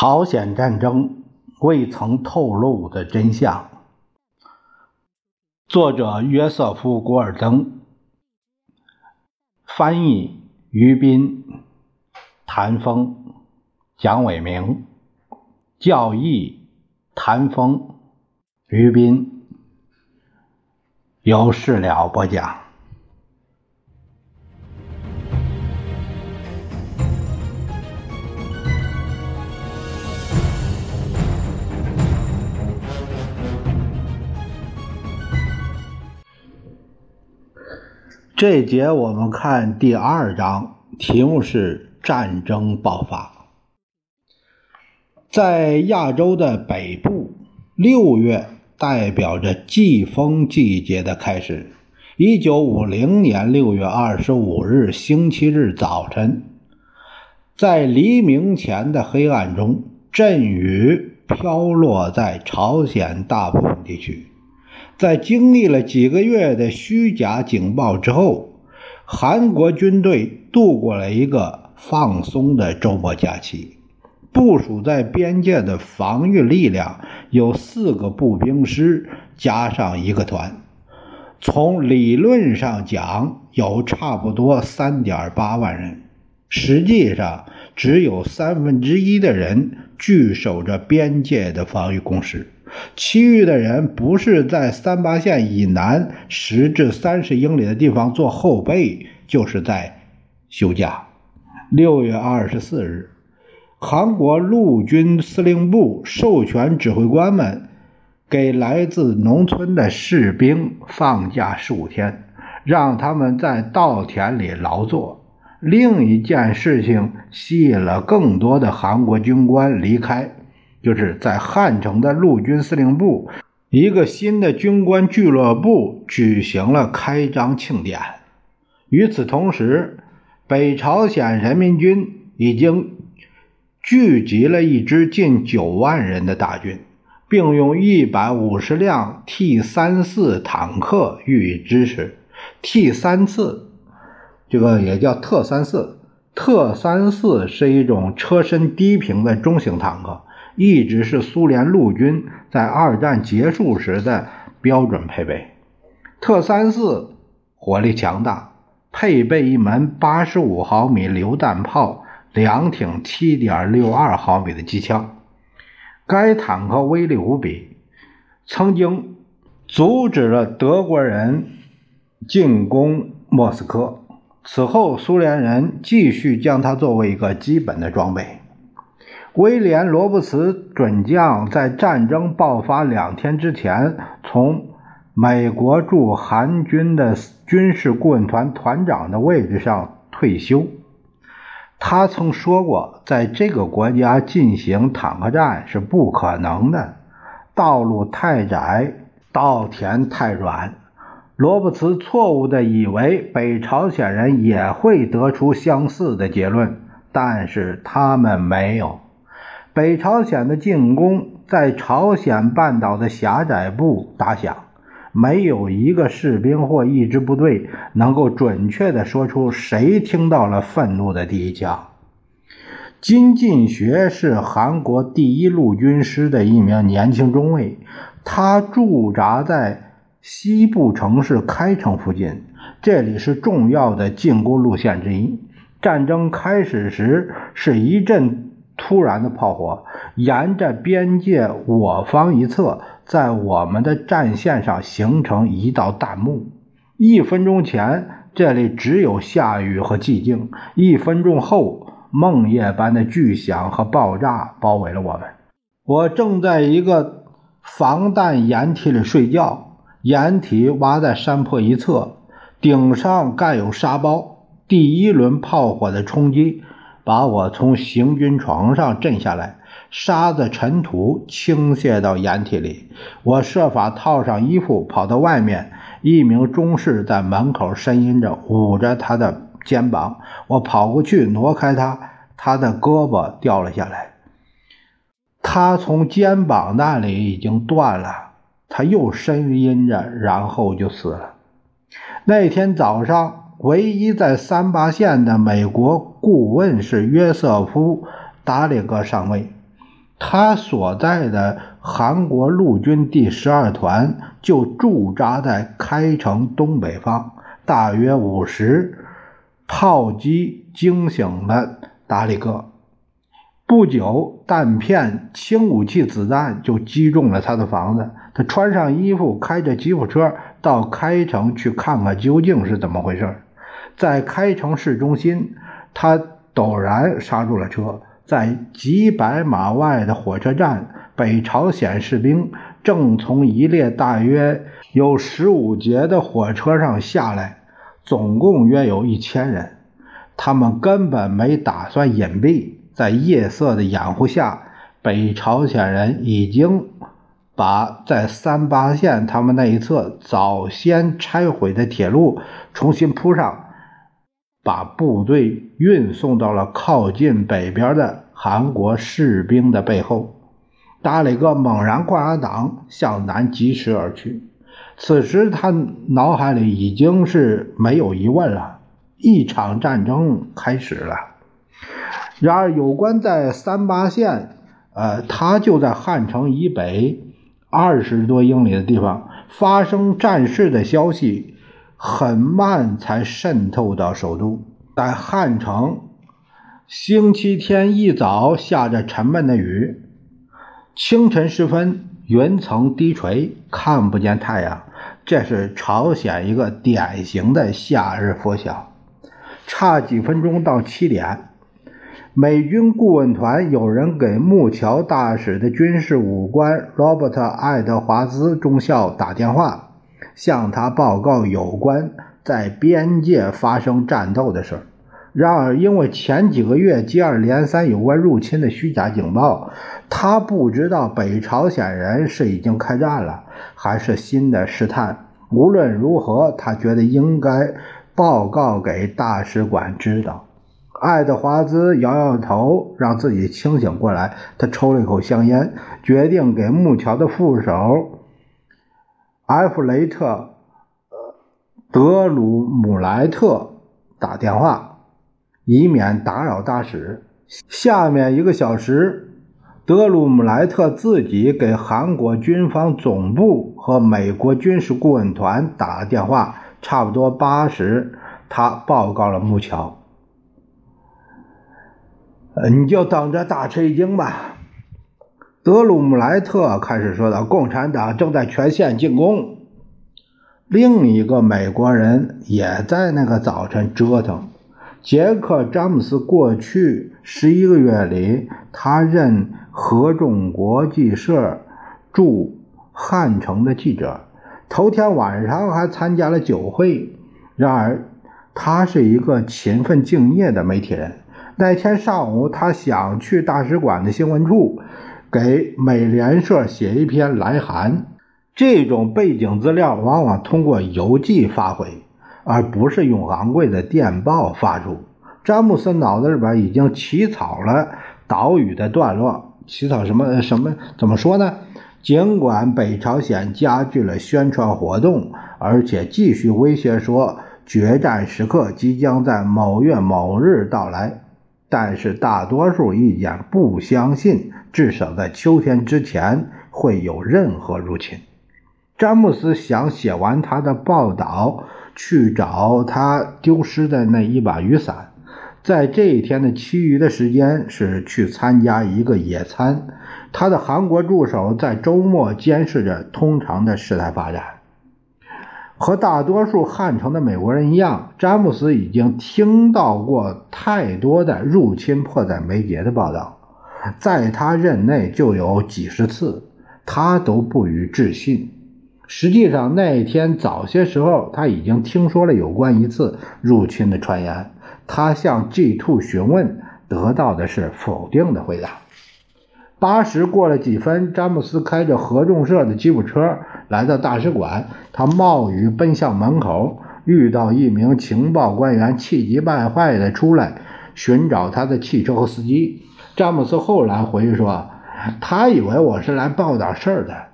朝鲜战争未曾透露的真相。作者约瑟夫·古尔登，翻译于斌、谭峰、蒋伟明，教义谭峰、于斌，由事了播讲。这节我们看第二章，题目是战争爆发。在亚洲的北部，六月代表着季风季节的开始。一九五零年六月二十五日星期日早晨，在黎明前的黑暗中，阵雨飘落在朝鲜大部分地区。在经历了几个月的虚假警报之后，韩国军队度过了一个放松的周末假期。部署在边界的防御力量有四个步兵师加上一个团，从理论上讲有差不多三点八万人，实际上只有三分之一的人据守着边界的防御工事。其余的人不是在三八线以南十至三十英里的地方做后备，就是在休假。六月二十四日，韩国陆军司令部授权指挥官们给来自农村的士兵放假十五天，让他们在稻田里劳作。另一件事情吸引了更多的韩国军官离开。就是在汉城的陆军司令部，一个新的军官俱乐部举行了开张庆典。与此同时，北朝鲜人民军已经聚集了一支近九万人的大军，并用一百五十辆 T 三四坦克予以支持。T 三四，这个也叫特三四，特三四是一种车身低平的中型坦克。一直是苏联陆军在二战结束时的标准配备。特三四火力强大，配备一门八十五毫米榴弹炮，两挺七点六二毫米的机枪。该坦克威力无比，曾经阻止了德国人进攻莫斯科。此后，苏联人继续将它作为一个基本的装备。威廉·罗伯茨准将在战争爆发两天之前从美国驻韩军的军事顾问团团长的位置上退休。他曾说过，在这个国家进行坦克战是不可能的，道路太窄，稻田太软。罗伯茨错误地以为北朝鲜人也会得出相似的结论，但是他们没有。北朝鲜的进攻在朝鲜半岛的狭窄部打响，没有一个士兵或一支部队能够准确地说出谁听到了愤怒的第一枪。金进学是韩国第一陆军师的一名年轻中尉，他驻扎在西部城市开城附近，这里是重要的进攻路线之一。战争开始时是一阵。突然的炮火沿着边界我方一侧，在我们的战线上形成一道弹幕。一分钟前，这里只有下雨和寂静；一分钟后，梦夜般的巨响和爆炸包围了我们。我正在一个防弹掩体里睡觉，掩体挖在山坡一侧，顶上盖有沙包。第一轮炮火的冲击。把我从行军床上震下来，沙子、尘土倾泻到掩体里。我设法套上衣服，跑到外面。一名中士在门口呻吟着，捂着他的肩膀。我跑过去，挪开他，他的胳膊掉了下来。他从肩膀那里已经断了。他又呻吟着，然后就死了。那天早上。唯一在三八线的美国顾问是约瑟夫·达里格上尉。他所在的韩国陆军第十二团就驻扎在开城东北方，大约五时，炮击惊醒了达里戈。不久，弹片、轻武器子弹就击中了他的房子。他穿上衣服，开着吉普车到开城去看看究竟是怎么回事。在开城市中心，他陡然刹住了车。在几百码外的火车站，北朝鲜士兵正从一列大约有十五节的火车上下来，总共约有一千人。他们根本没打算隐蔽，在夜色的掩护下，北朝鲜人已经把在三八线他们那一侧早先拆毁的铁路重新铺上。把部队运送到了靠近北边的韩国士兵的背后，达里哥猛然挂上档，向南疾驰而去。此时他脑海里已经是没有疑问了：一场战争开始了。然而，有关在三八线，呃，他就在汉城以北二十多英里的地方发生战事的消息。很慢才渗透到首都。在汉城，星期天一早下着沉闷的雨。清晨时分，云层低垂，看不见太阳。这是朝鲜一个典型的夏日拂晓。差几分钟到七点，美军顾问团有人给木桥大使的军事武官罗伯特·爱德华兹中校打电话。向他报告有关在边界发生战斗的事儿。然而，因为前几个月接二连三有关入侵的虚假警报，他不知道北朝鲜人是已经开战了，还是新的试探。无论如何，他觉得应该报告给大使馆知道。爱德华兹摇摇头，让自己清醒过来。他抽了一口香烟，决定给木桥的副手。埃弗雷特·德鲁姆莱特打电话，以免打扰大使。下面一个小时，德鲁姆莱特自己给韩国军方总部和美国军事顾问团打了电话。差不多八时，他报告了木桥：“你就等着大吃一惊吧。”德鲁姆莱特开始说道：“共产党正在全线进攻。”另一个美国人也在那个早晨折腾。杰克·詹姆斯过去十一个月里，他任合众国际社驻汉城的记者。头天晚上还参加了酒会。然而，他是一个勤奋敬业的媒体人。那天上午，他想去大使馆的新闻处。给美联社写一篇来函，这种背景资料往往通过邮寄发回，而不是用昂贵的电报发出。詹姆斯脑子里边已经起草了岛屿的段落，起草什么什么？怎么说呢？尽管北朝鲜加剧了宣传活动，而且继续威胁说决战时刻即将在某月某日到来。但是大多数意见不相信，至少在秋天之前会有任何入侵。詹姆斯想写完他的报道，去找他丢失的那一把雨伞。在这一天的其余的时间是去参加一个野餐。他的韩国助手在周末监视着通常的事态发展。和大多数汉城的美国人一样，詹姆斯已经听到过太多的入侵迫在眉睫的报道，在他任内就有几十次，他都不予置信。实际上，那天早些时候，他已经听说了有关一次入侵的传言。他向 G Two 询问，得到的是否定的回答。八时过了几分，詹姆斯开着合众社的吉普车来到大使馆。他冒雨奔向门口，遇到一名情报官员，气急败坏地出来寻找他的汽车和司机。詹姆斯后来回忆说：“他以为我是来报点事儿的。”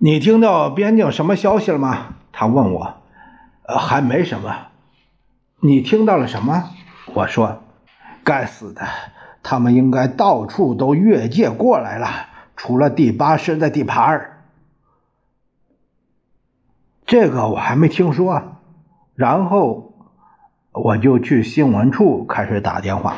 你听到边境什么消息了吗？他问我。呃，还没什么。你听到了什么？我说：“该死的！”他们应该到处都越界过来了。除了第八师的地盘这个我还没听说。然后我就去新闻处开始打电话。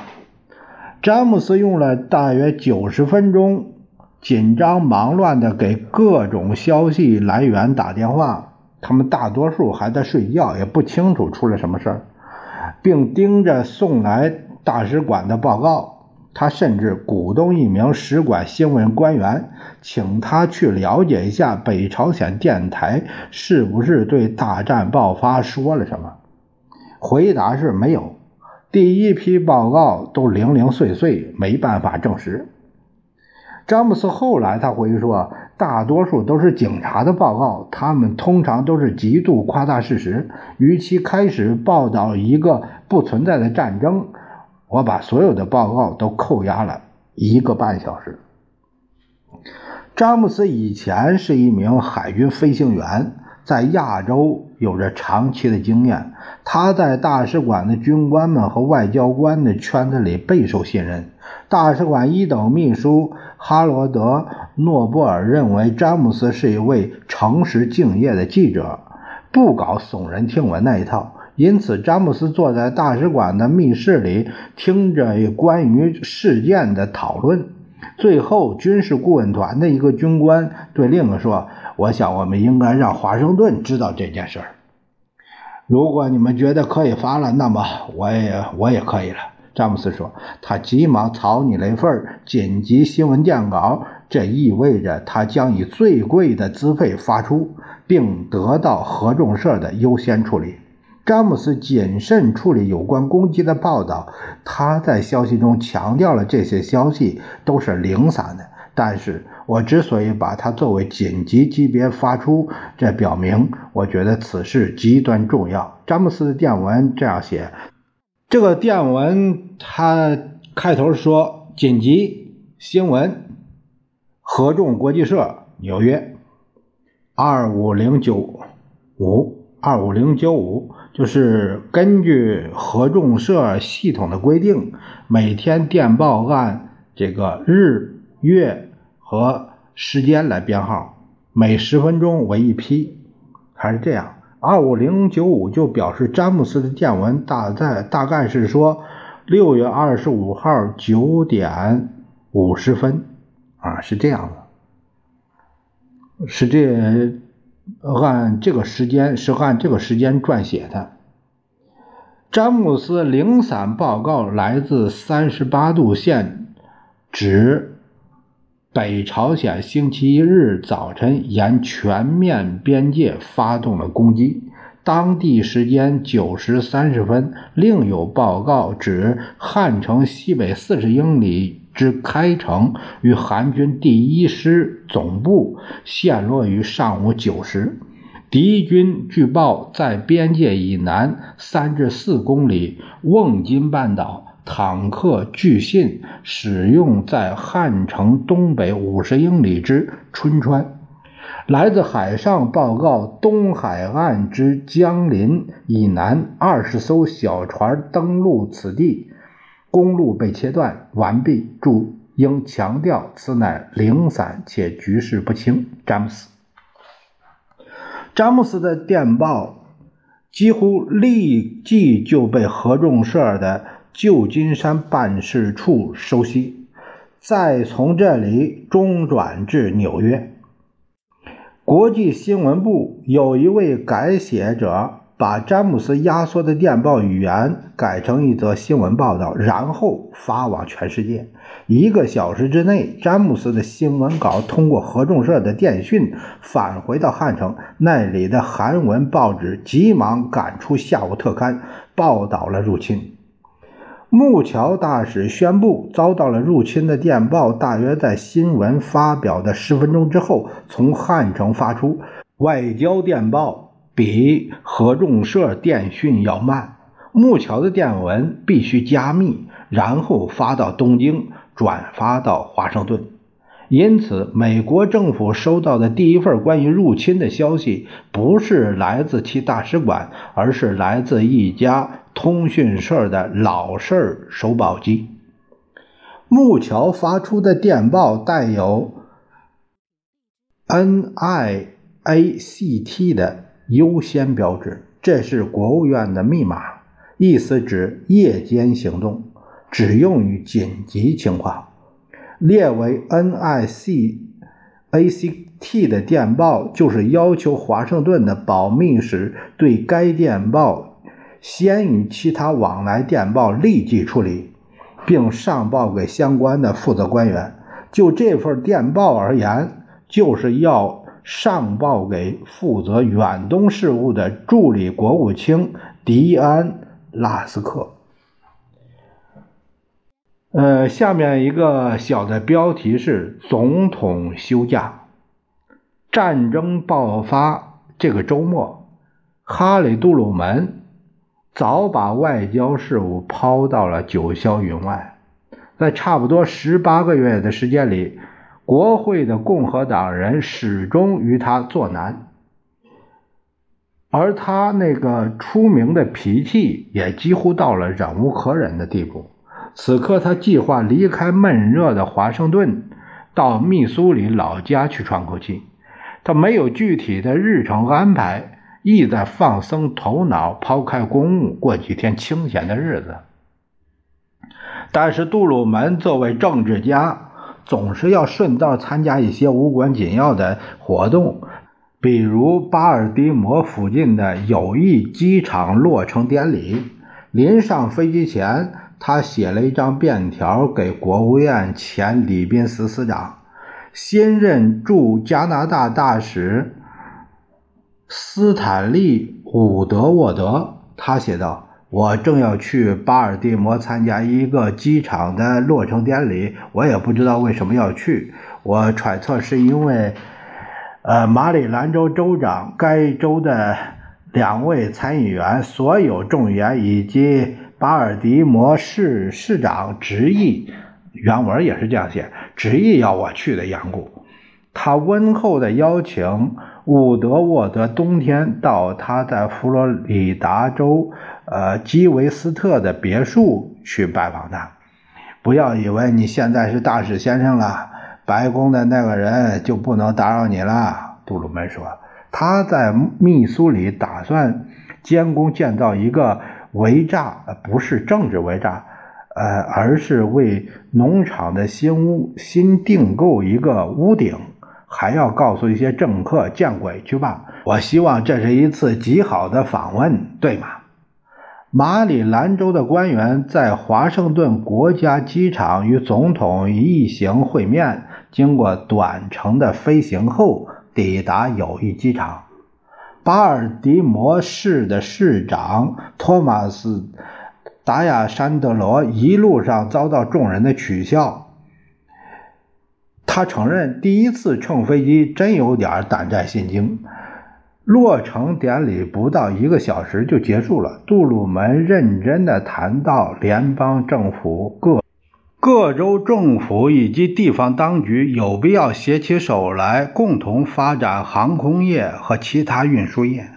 詹姆斯用了大约九十分钟，紧张忙乱的给各种消息来源打电话。他们大多数还在睡觉，也不清楚出了什么事儿，并盯着送来大使馆的报告。他甚至鼓动一名使馆新闻官员，请他去了解一下北朝鲜电台是不是对大战爆发说了什么。回答是没有。第一批报告都零零碎碎，没办法证实。詹姆斯后来他回忆说。大多数都是警察的报告，他们通常都是极度夸大事实。与其开始报道一个不存在的战争，我把所有的报告都扣押了一个半小时。詹姆斯以前是一名海军飞行员，在亚洲有着长期的经验。他在大使馆的军官们和外交官的圈子里备受信任。大使馆一等秘书哈罗德·诺布尔认为詹姆斯是一位诚实敬业的记者，不搞耸人听闻那一套。因此，詹姆斯坐在大使馆的密室里，听着关于事件的讨论。最后，军事顾问团的一个军官对另一个说：“我想，我们应该让华盛顿知道这件事儿。如果你们觉得可以发了，那么我也我也可以了。”詹姆斯说：“他急忙草拟了一份紧急新闻电稿，这意味着他将以最贵的资费发出，并得到合众社的优先处理。”詹姆斯谨慎处理有关攻击的报道，他在消息中强调了这些消息都是零散的。但是我之所以把它作为紧急级别发出，这表明我觉得此事极端重要。詹姆斯的电文这样写。这个电文，他开头说：“紧急新闻，合众国际社，纽约，二五零九五二五零九五，就是根据合众社系统的规定，每天电报按这个日、月和时间来编号，每十分钟为一批，还是这样。”二五零九五就表示詹姆斯的电文大概大概是说六月二十五号九点五十分啊，是这样的，是这按这个时间是按这个时间撰写的。詹姆斯零散报告来自三十八度线，指。北朝鲜星期一日早晨沿全面边界发动了攻击。当地时间九时三十分，另有报告指汉城西北四十英里之开城与韩军第一师总部陷落于上午九时。敌军据报在边界以南三至四公里瓮津半岛。坦克据信使用在汉城东北五十英里之春川。来自海上报告，东海岸之江陵以南二十艘小船登陆此地，公路被切断完毕。注：应强调，此乃零散且局势不清。詹姆斯，詹姆斯的电报几乎立即就被合众社的。旧金山办事处收悉，再从这里中转至纽约。国际新闻部有一位改写者，把詹姆斯压缩的电报语言改成一则新闻报道，然后发往全世界。一个小时之内，詹姆斯的新闻稿通过合众社的电讯返回到汉城，那里的韩文报纸急忙赶出下午特刊，报道了入侵。木桥大使宣布遭到了入侵的电报，大约在新闻发表的十分钟之后从汉城发出。外交电报比合众社电讯要慢，木桥的电文必须加密，然后发到东京，转发到华盛顿。因此，美国政府收到的第一份关于入侵的消息，不是来自其大使馆，而是来自一家。通讯社的老式手报机，木桥发出的电报带有 NIACT 的优先标志，这是国务院的密码，意思指夜间行动，只用于紧急情况。列为 NICACT 的电报，就是要求华盛顿的保密室对该电报先于其他往来电报立即处理，并上报给相关的负责官员。就这份电报而言，就是要上报给负责远东事务的助理国务卿迪安·拉斯克。呃，下面一个小的标题是“总统休假”。战争爆发这个周末，哈里·杜鲁门早把外交事务抛到了九霄云外。在差不多十八个月的时间里，国会的共和党人始终与他作难，而他那个出名的脾气也几乎到了忍无可忍的地步。此刻，他计划离开闷热的华盛顿，到密苏里老家去喘口气。他没有具体的日程安排，意在放松头脑，抛开公务，过几天清闲的日子。但是，杜鲁门作为政治家，总是要顺道参加一些无关紧要的活动，比如巴尔的摩附近的友谊机场落成典礼。临上飞机前。他写了一张便条给国务院前礼宾司司长、新任驻加拿大大使斯坦利·伍德沃德。他写道：“我正要去巴尔的摩参加一个机场的落成典礼，我也不知道为什么要去。我揣测是因为，呃，马里兰州州长、该州的两位参议员、所有众议员以及。”巴尔的摩市市长执意，原文也是这样写，执意要我去的缘故。他温厚的邀请伍德沃德冬天到他在佛罗里达州呃基维斯特的别墅去拜访他。不要以为你现在是大使先生了，白宫的那个人就不能打扰你了。杜鲁门说，他在密苏里打算监工建造一个。围栅不是政治围栅，呃，而是为农场的新屋新订购一个屋顶，还要告诉一些政客见鬼去吧！我希望这是一次极好的访问，对吗？马里兰州的官员在华盛顿国家机场与总统一行会面，经过短程的飞行后抵达友谊机场。巴尔的摩市的市长托马斯·达亚山德罗一路上遭到众人的取笑。他承认第一次乘飞机真有点胆战心惊。落成典礼不到一个小时就结束了。杜鲁门认真地谈到联邦政府各。各州政府以及地方当局有必要携起手来，共同发展航空业和其他运输业。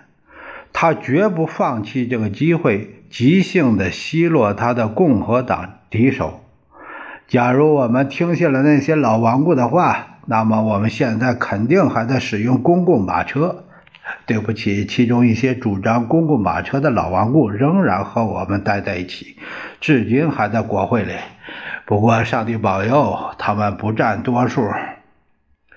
他绝不放弃这个机会，即兴地奚落他的共和党敌手。假如我们听信了那些老顽固的话，那么我们现在肯定还在使用公共马车。对不起，其中一些主张公共马车的老顽固仍然和我们待在一起，至今还在国会里。不过，上帝保佑，他们不占多数。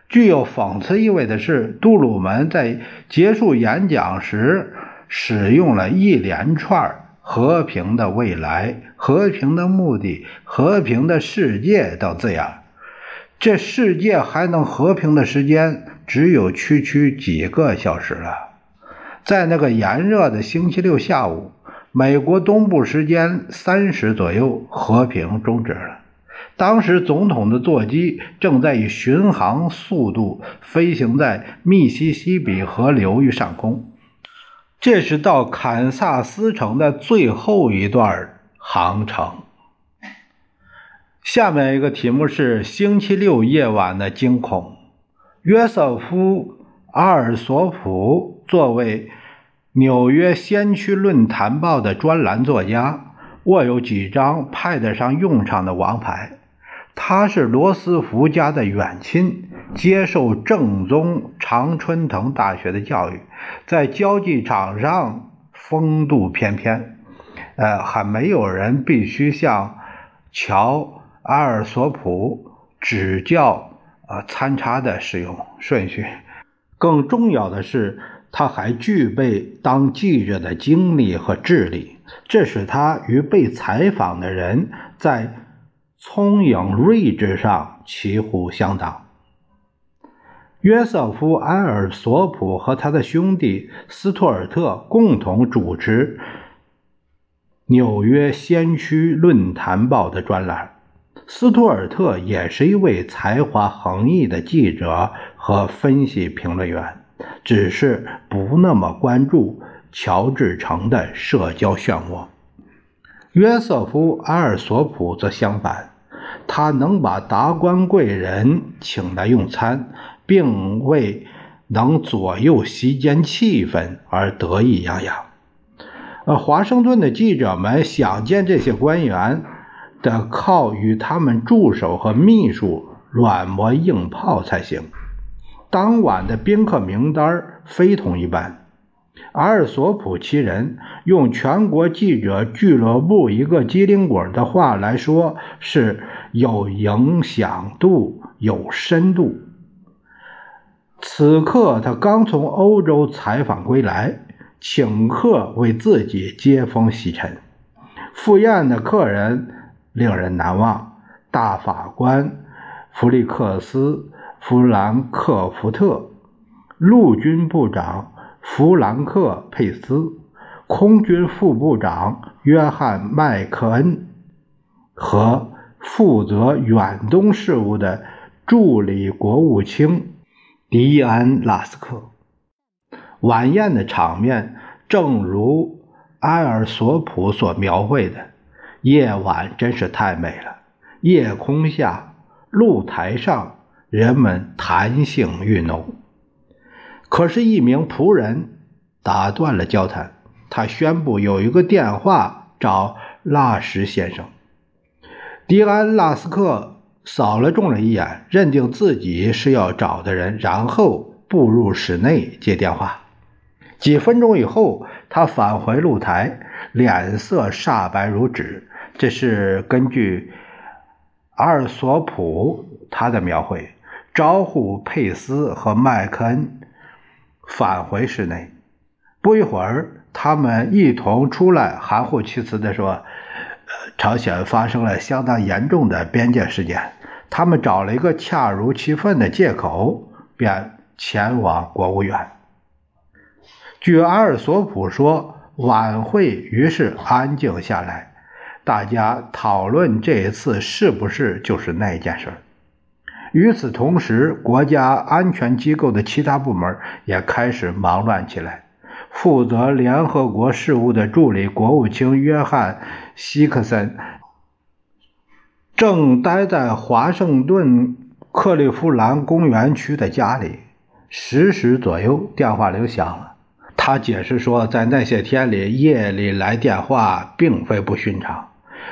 具有讽刺意味的是，杜鲁门在结束演讲时使用了一连串“和平的未来”“和平的目的”“和平的世界”等字眼。这世界还能和平的时间，只有区区几个小时了。在那个炎热的星期六下午。美国东部时间三时左右，和平终止了。当时总统的座机正在以巡航速度飞行在密西西比河流域上空，这是到堪萨斯城的最后一段航程。下面一个题目是星期六夜晚的惊恐。约瑟夫·阿尔索普作为。纽约先驱论坛报的专栏作家握有几张派得上用场的王牌。他是罗斯福家的远亲，接受正宗常春藤大学的教育，在交际场上风度翩翩。呃，还没有人必须向乔阿尔索普指教呃参差的使用顺序。更重要的是，他还具备当记者的经历和智力，这使他与被采访的人在聪颖睿智上旗鼓相当。约瑟夫·埃尔索普和他的兄弟斯图尔特共同主持《纽约先驱论坛报》的专栏。斯图尔特也是一位才华横溢的记者和分析评论员，只是不那么关注乔治城的社交漩涡。约瑟夫·阿尔索普则相反，他能把达官贵人请来用餐，并为能左右席间气氛而得意洋洋。华盛顿的记者们想见这些官员。得靠与他们助手和秘书软磨硬泡才行。当晚的宾客名单非同一般。阿尔索普其人用全国记者俱乐部一个机灵鬼的话来说，是有影响度、有深度。此刻他刚从欧洲采访归来，请客为自己接风洗尘。赴宴的客人。令人难忘。大法官弗利克斯·弗兰克福特，陆军部长弗兰克·佩斯，空军副部长约翰·麦克恩和负责远东事务的助理国务卿迪安·拉斯克。晚宴的场面正如埃尔索普所描绘的。夜晚真是太美了。夜空下，露台上，人们谈性欲浓。可是，一名仆人打断了交谈。他宣布有一个电话找拉什先生。迪安·拉斯克扫了众人一眼，认定自己是要找的人，然后步入室内接电话。几分钟以后，他返回露台，脸色煞白如纸。这是根据阿尔索普他的描绘，招呼佩斯和麦克恩返回室内。不一会儿，他们一同出来，含糊其辞地说：“朝鲜发生了相当严重的边界事件。”他们找了一个恰如其分的借口，便前往国务院。据阿尔索普说，晚会于是安静下来。大家讨论这一次是不是就是那件事。与此同时，国家安全机构的其他部门也开始忙乱起来。负责联合国事务的助理国务卿约翰·希克森正待在华盛顿克利夫兰公园区的家里。十时左右，电话铃响了。他解释说，在那些天里，夜里来电话并非不寻常。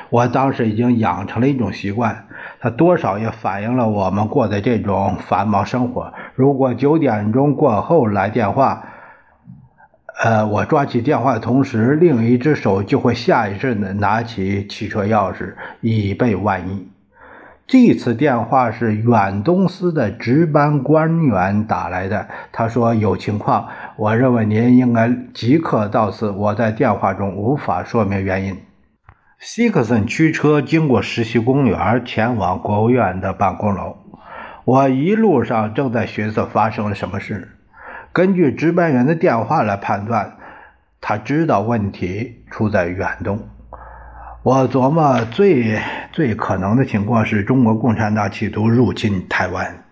我当时已经养成了一种习惯，它多少也反映了我们过的这种繁忙生活。如果九点钟过后来电话，呃，我抓起电话的同时，另一只手就会下意识地拿起汽车钥匙，以备万一。这次电话是远东司的值班官员打来的，他说有情况，我认为您应该即刻到此。我在电话中无法说明原因。希克森驱车经过实习公园，前往国务院的办公楼。我一路上正在寻思发生了什么事。根据值班员的电话来判断，他知道问题出在远东。我琢磨最最可能的情况是中国共产党企图入侵台湾。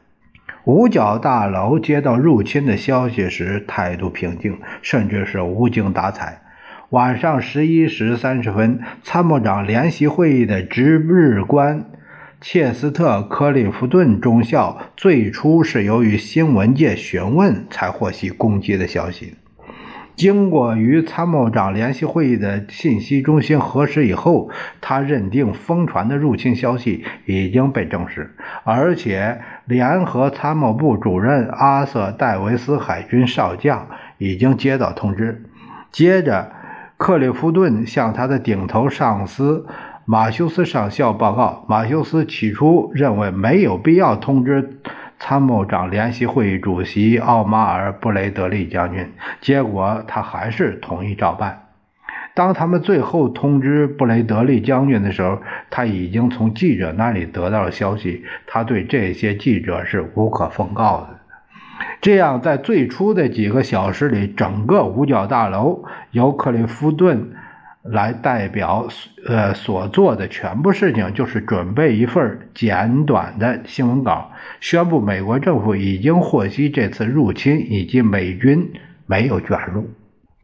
五角大楼接到入侵的消息时态度平静，甚至是无精打采。晚上十一时三十分，参谋长联席会议的值日官切斯特·克里夫顿中校最初是由于新闻界询问才获悉攻击的消息。经过与参谋长联席会议的信息中心核实以后，他认定疯传的入侵消息已经被证实，而且联合参谋部主任阿瑟·戴维斯海军少将已经接到通知。接着，克里夫顿向他的顶头上司马修斯上校报告。马修斯起初认为没有必要通知。参谋长联席会议主席奥马尔·布雷德利将军，结果他还是同意照办。当他们最后通知布雷德利将军的时候，他已经从记者那里得到了消息，他对这些记者是无可奉告的。这样，在最初的几个小时里，整个五角大楼由克利夫顿。来代表呃所做的全部事情，就是准备一份简短的新闻稿，宣布美国政府已经获悉这次入侵以及美军没有卷入。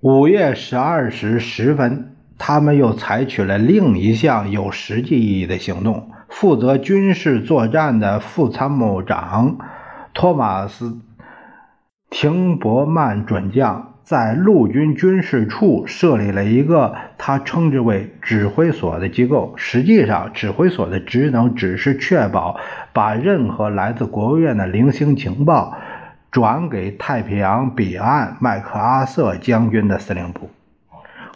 五月十二时十分，他们又采取了另一项有实际意义的行动。负责军事作战的副参谋长托马斯·廷伯曼准将。在陆军军事处设立了一个他称之为指挥所的机构。实际上，指挥所的职能只是确保把任何来自国务院的零星情报转给太平洋彼岸麦克阿瑟将军的司令部。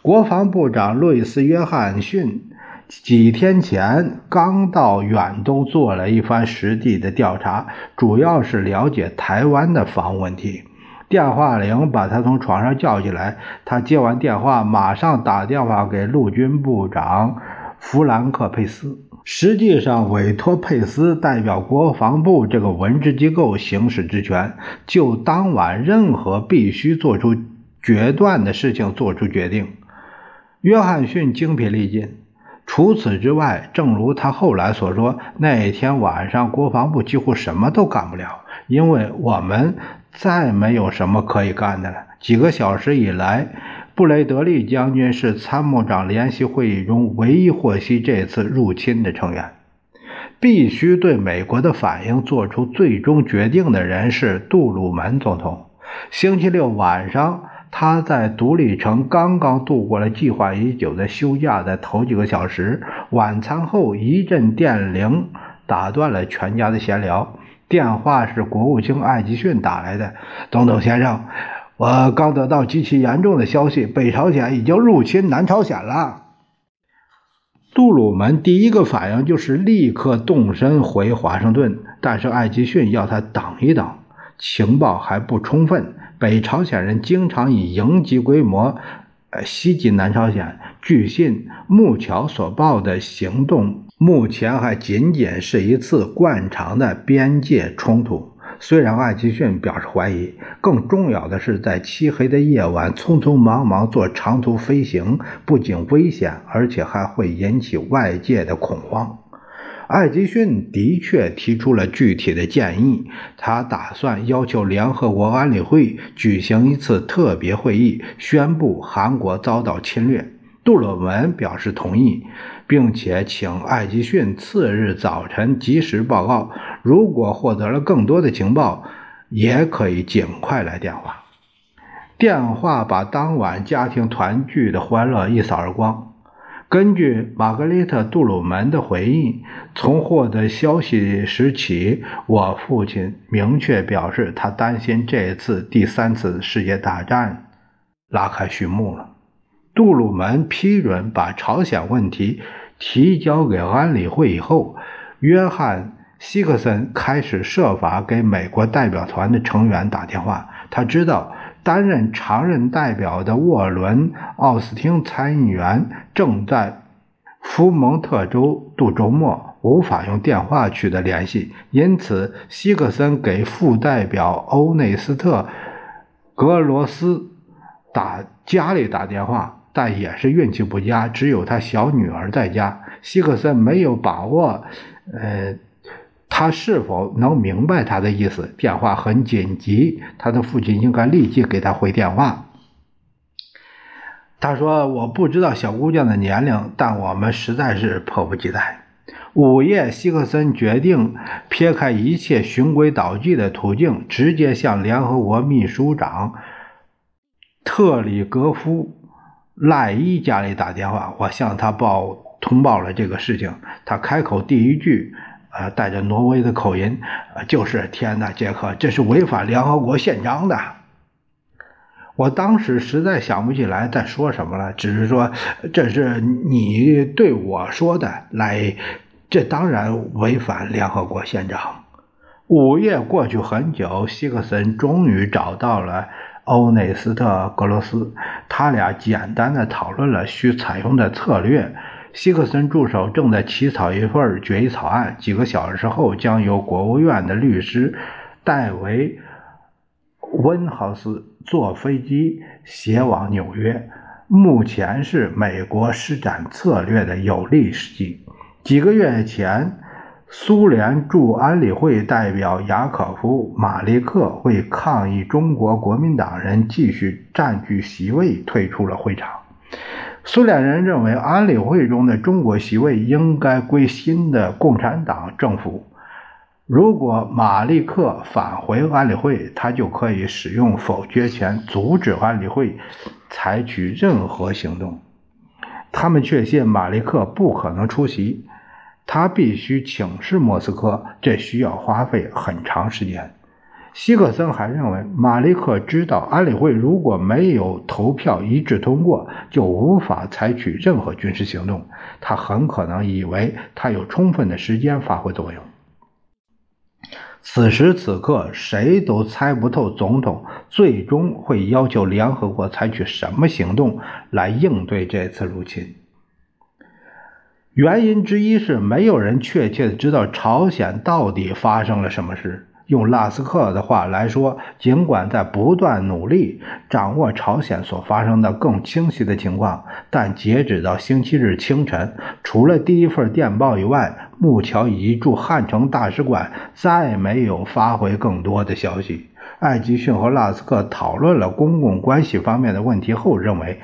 国防部长路易斯·约翰逊几天前刚到远东做了一番实地的调查，主要是了解台湾的防务问题。电话铃把他从床上叫起来。他接完电话，马上打电话给陆军部长弗兰克·佩斯，实际上委托佩斯代表国防部这个文职机构行使职权，就当晚任何必须做出决断的事情做出决定。约翰逊精疲力尽。除此之外，正如他后来所说，那天晚上国防部几乎什么都干不了，因为我们。再没有什么可以干的了。几个小时以来，布雷德利将军是参谋长联席会议中唯一获悉这次入侵的成员。必须对美国的反应做出最终决定的人是杜鲁门总统。星期六晚上，他在独立城刚刚度过了计划已久的休假的头几个小时。晚餐后，一阵电铃打断了全家的闲聊。电话是国务卿艾吉逊打来的，总统先生，我刚得到极其严重的消息，北朝鲜已经入侵南朝鲜了。杜鲁门第一个反应就是立刻动身回华盛顿，但是艾吉逊要他等一等，情报还不充分。北朝鲜人经常以营级规模，呃袭击南朝鲜。据信，木桥所报的行动。目前还仅仅是一次惯常的边界冲突。虽然艾奇逊表示怀疑，更重要的是，在漆黑的夜晚匆匆忙忙做长途飞行，不仅危险，而且还会引起外界的恐慌。艾吉逊的确提出了具体的建议，他打算要求联合国安理会举行一次特别会议，宣布韩国遭到侵略。杜鲁门表示同意。并且请艾吉逊次日早晨及时报告。如果获得了更多的情报，也可以尽快来电话。电话把当晚家庭团聚的欢乐一扫而光。根据玛格丽特·杜鲁门的回忆，从获得消息时起，我父亲明确表示，他担心这次第三次世界大战拉开序幕了。杜鲁门批准把朝鲜问题提交给安理会以后，约翰·希克森开始设法给美国代表团的成员打电话。他知道担任常任代表的沃伦·奥斯汀参议员正在福蒙特州度周末，无法用电话取得联系，因此希克森给副代表欧内斯特·格罗斯打家里打电话。但也是运气不佳，只有他小女儿在家。希克森没有把握，呃，他是否能明白他的意思？电话很紧急，他的父亲应该立即给他回电话。他说：“我不知道小姑娘的年龄，但我们实在是迫不及待。”午夜，希克森决定撇开一切循规蹈矩的途径，直接向联合国秘书长。特里格夫赖伊家里打电话，我向他报通报了这个事情。他开口第一句，呃，带着挪威的口音，就是天哪，杰克，这是违反联合国宪章的。我当时实在想不起来在说什么了，只是说这是你对我说的，来，这当然违反联合国宪章。午夜过去很久，希克森终于找到了欧内斯特·格罗斯，他俩简单的讨论了需采用的策略。希克森助手正在起草一份决议草案，几个小时后将由国务院的律师戴维·温豪斯坐飞机携往纽约。目前是美国施展策略的有利时机。几个月前。苏联驻安理会代表雅可夫·马利克为抗议中国国民党人继续占据席位，退出了会场。苏联人认为，安理会中的中国席位应该归新的共产党政府。如果马利克返回安理会，他就可以使用否决权阻止安理会采取任何行动。他们确信马利克不可能出席。他必须请示莫斯科，这需要花费很长时间。希克森还认为，马利克知道安理会如果没有投票一致通过，就无法采取任何军事行动。他很可能以为他有充分的时间发挥作用。此时此刻，谁都猜不透总统最终会要求联合国采取什么行动来应对这次入侵。原因之一是没有人确切的知道朝鲜到底发生了什么事。用拉斯克的话来说，尽管在不断努力掌握朝鲜所发生的更清晰的情况，但截止到星期日清晨，除了第一份电报以外，木桥以及驻汉城大使馆再没有发回更多的消息。艾吉逊和拉斯克讨论了公共关系方面的问题后，认为。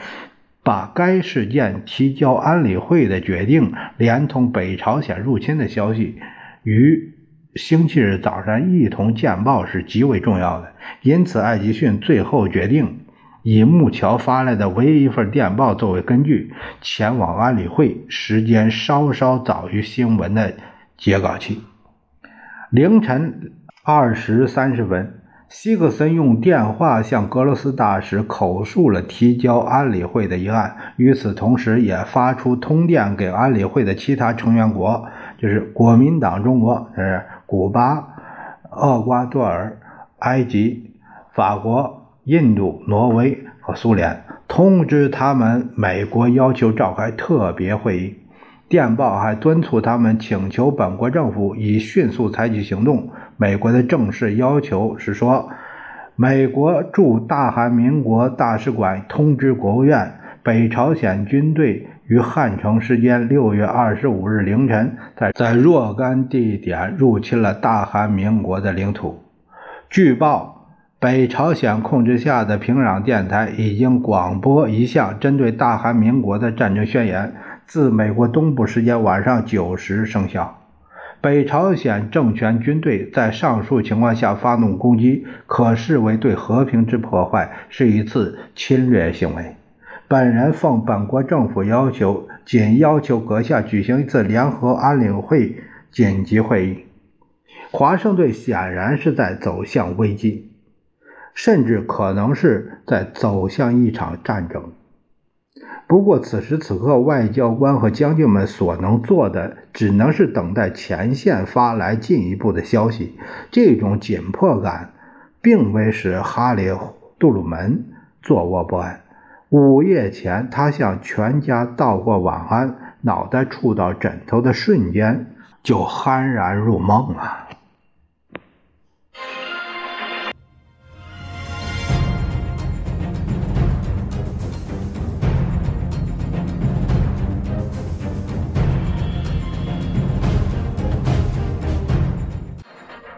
把该事件提交安理会的决定，连同北朝鲜入侵的消息，于星期日早上一同见报是极为重要的。因此，艾吉逊最后决定以木桥发来的唯一一份电报作为根据，前往安理会，时间稍稍早于新闻的截稿期，凌晨二时三十分。希克森用电话向格罗斯大使口述了提交安理会的议案，与此同时，也发出通电给安理会的其他成员国，就是国民党中国、是古巴、厄瓜多尔、埃及、法国、印度、挪威和苏联，通知他们美国要求召开特别会议。电报还敦促他们请求本国政府以迅速采取行动。美国的正式要求是说，美国驻大韩民国大使馆通知国务院，北朝鲜军队于汉城时间六月二十五日凌晨，在在若干地点入侵了大韩民国的领土。据报，北朝鲜控制下的平壤电台已经广播一项针对大韩民国的战争宣言。自美国东部时间晚上九时生效。北朝鲜政权军队在上述情况下发动攻击，可视为对和平之破坏，是一次侵略行为。本人奉本国政府要求，仅要求阁下举行一次联合安理会紧急会议。华盛顿显然是在走向危机，甚至可能是在走向一场战争。不过，此时此刻，外交官和将军们所能做的，只能是等待前线发来进一步的消息。这种紧迫感，并未使哈里·杜鲁门坐卧不安。午夜前，他向全家道过晚安，脑袋触到枕头的瞬间，就酣然入梦了。